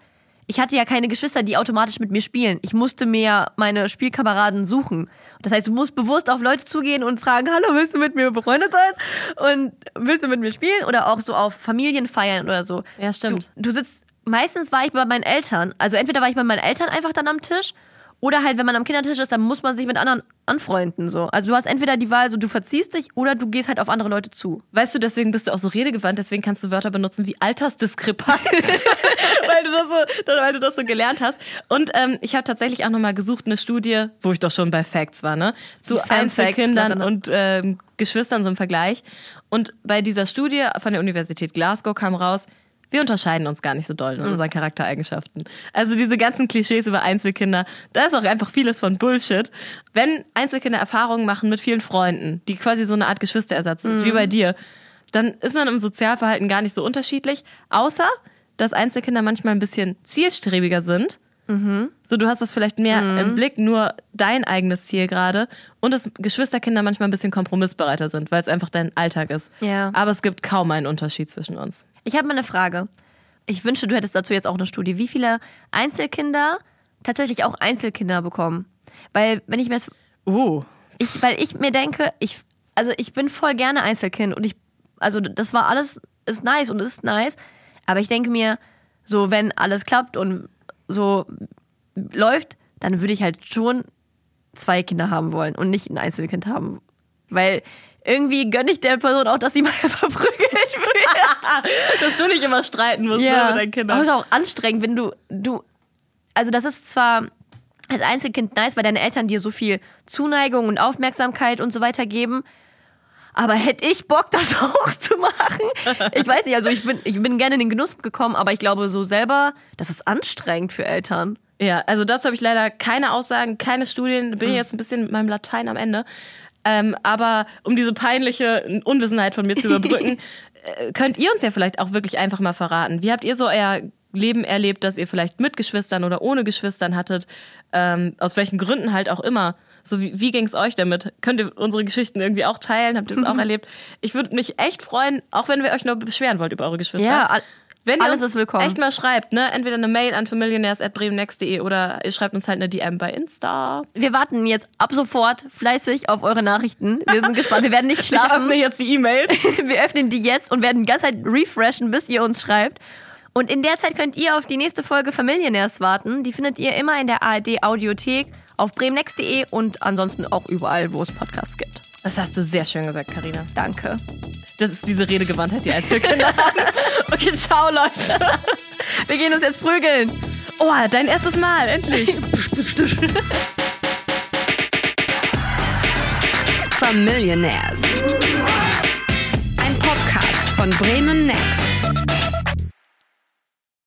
ich hatte ja keine Geschwister, die automatisch mit mir spielen. Ich musste mir meine Spielkameraden suchen. Das heißt, du musst bewusst auf Leute zugehen und fragen, hallo, willst du mit mir befreundet sein? Und willst du mit mir spielen? Oder auch so auf Familienfeiern oder so. Ja, stimmt. Du, du sitzt, meistens war ich bei meinen Eltern. Also entweder war ich bei meinen Eltern einfach dann am Tisch oder halt, wenn man am Kindertisch ist, dann muss man sich mit anderen anfreunden. So. Also du hast entweder die Wahl, so du verziehst dich oder du gehst halt auf andere Leute zu. Weißt du, deswegen bist du auch so redegewandt, deswegen kannst du Wörter benutzen wie Altersdiskrepanz, weil, du das so, weil du das so gelernt hast. Und ähm, ich habe tatsächlich auch nochmal gesucht, eine Studie, wo ich doch schon bei Facts war, ne? Zu Einzelkindern drin. und ähm, Geschwistern so im Vergleich. Und bei dieser Studie von der Universität Glasgow kam raus, wir unterscheiden uns gar nicht so doll in unseren Charaktereigenschaften. Also diese ganzen Klischees über Einzelkinder, da ist auch einfach vieles von Bullshit. Wenn Einzelkinder Erfahrungen machen mit vielen Freunden, die quasi so eine Art Geschwisterersatz sind, wie bei dir, dann ist man im Sozialverhalten gar nicht so unterschiedlich, außer dass Einzelkinder manchmal ein bisschen zielstrebiger sind. So, du hast das vielleicht mehr im Blick, nur dein eigenes Ziel gerade. Und dass Geschwisterkinder manchmal ein bisschen kompromissbereiter sind, weil es einfach dein Alltag ist. Ja. Aber es gibt kaum einen Unterschied zwischen uns. Ich habe mal eine Frage. Ich wünschte, du hättest dazu jetzt auch eine Studie. Wie viele Einzelkinder tatsächlich auch Einzelkinder bekommen. Weil, wenn ich mir das Oh. ich, weil ich mir denke, ich, also ich bin voll gerne Einzelkind und ich, also das war alles, ist nice und ist nice, aber ich denke mir, so wenn alles klappt und so läuft, dann würde ich halt schon zwei Kinder haben wollen und nicht ein Einzelkind haben, weil irgendwie gönne ich der Person auch, dass sie mal verprügelt wird. Dass du nicht immer streiten musst ne, mit deinen Aber es Kindern. ist auch anstrengend, wenn du, du, also das ist zwar als Einzelkind nice, weil deine Eltern dir so viel Zuneigung und Aufmerksamkeit und so weiter geben. Aber hätte ich Bock, das auch zu machen? Ich weiß nicht, also ich bin, ich bin gerne in den Genuss gekommen, aber ich glaube so selber, das ist anstrengend für Eltern. Ja, also dazu habe ich leider keine Aussagen, keine Studien. Bin ich jetzt ein bisschen mit meinem Latein am Ende. Ähm, aber um diese peinliche Unwissenheit von mir zu überbrücken, äh, könnt ihr uns ja vielleicht auch wirklich einfach mal verraten. Wie habt ihr so euer Leben erlebt, dass ihr vielleicht mit Geschwistern oder ohne Geschwistern hattet? Ähm, aus welchen Gründen halt auch immer. So wie, wie ging es euch damit? Könnt ihr unsere Geschichten irgendwie auch teilen? Habt ihr es auch erlebt? Ich würde mich echt freuen, auch wenn wir euch nur beschweren wollt über eure Geschwister. Ja, Wenn ihr alles uns ist willkommen. echt mal schreibt, ne? Entweder eine Mail an familionärs.bremennext.de oder ihr schreibt uns halt eine DM bei Insta. Wir warten jetzt ab sofort fleißig auf eure Nachrichten. Wir sind gespannt. Wir werden nicht Ich schlafen. öffne jetzt die E-Mail. Wir öffnen die jetzt und werden die ganze Zeit refreshen, bis ihr uns schreibt. Und in der Zeit könnt ihr auf die nächste Folge Familienärs warten. Die findet ihr immer in der ARD Audiothek auf bremennext.de und ansonsten auch überall, wo es Podcasts gibt. Das hast du sehr schön gesagt, Karina. Danke. Das ist diese Redegewandtheit, die Einzelkinder haben. Okay, ciao, Leute. Wir gehen uns jetzt prügeln. Oh, dein erstes Mal, endlich. Familionaires. Ein Podcast von Bremen Next.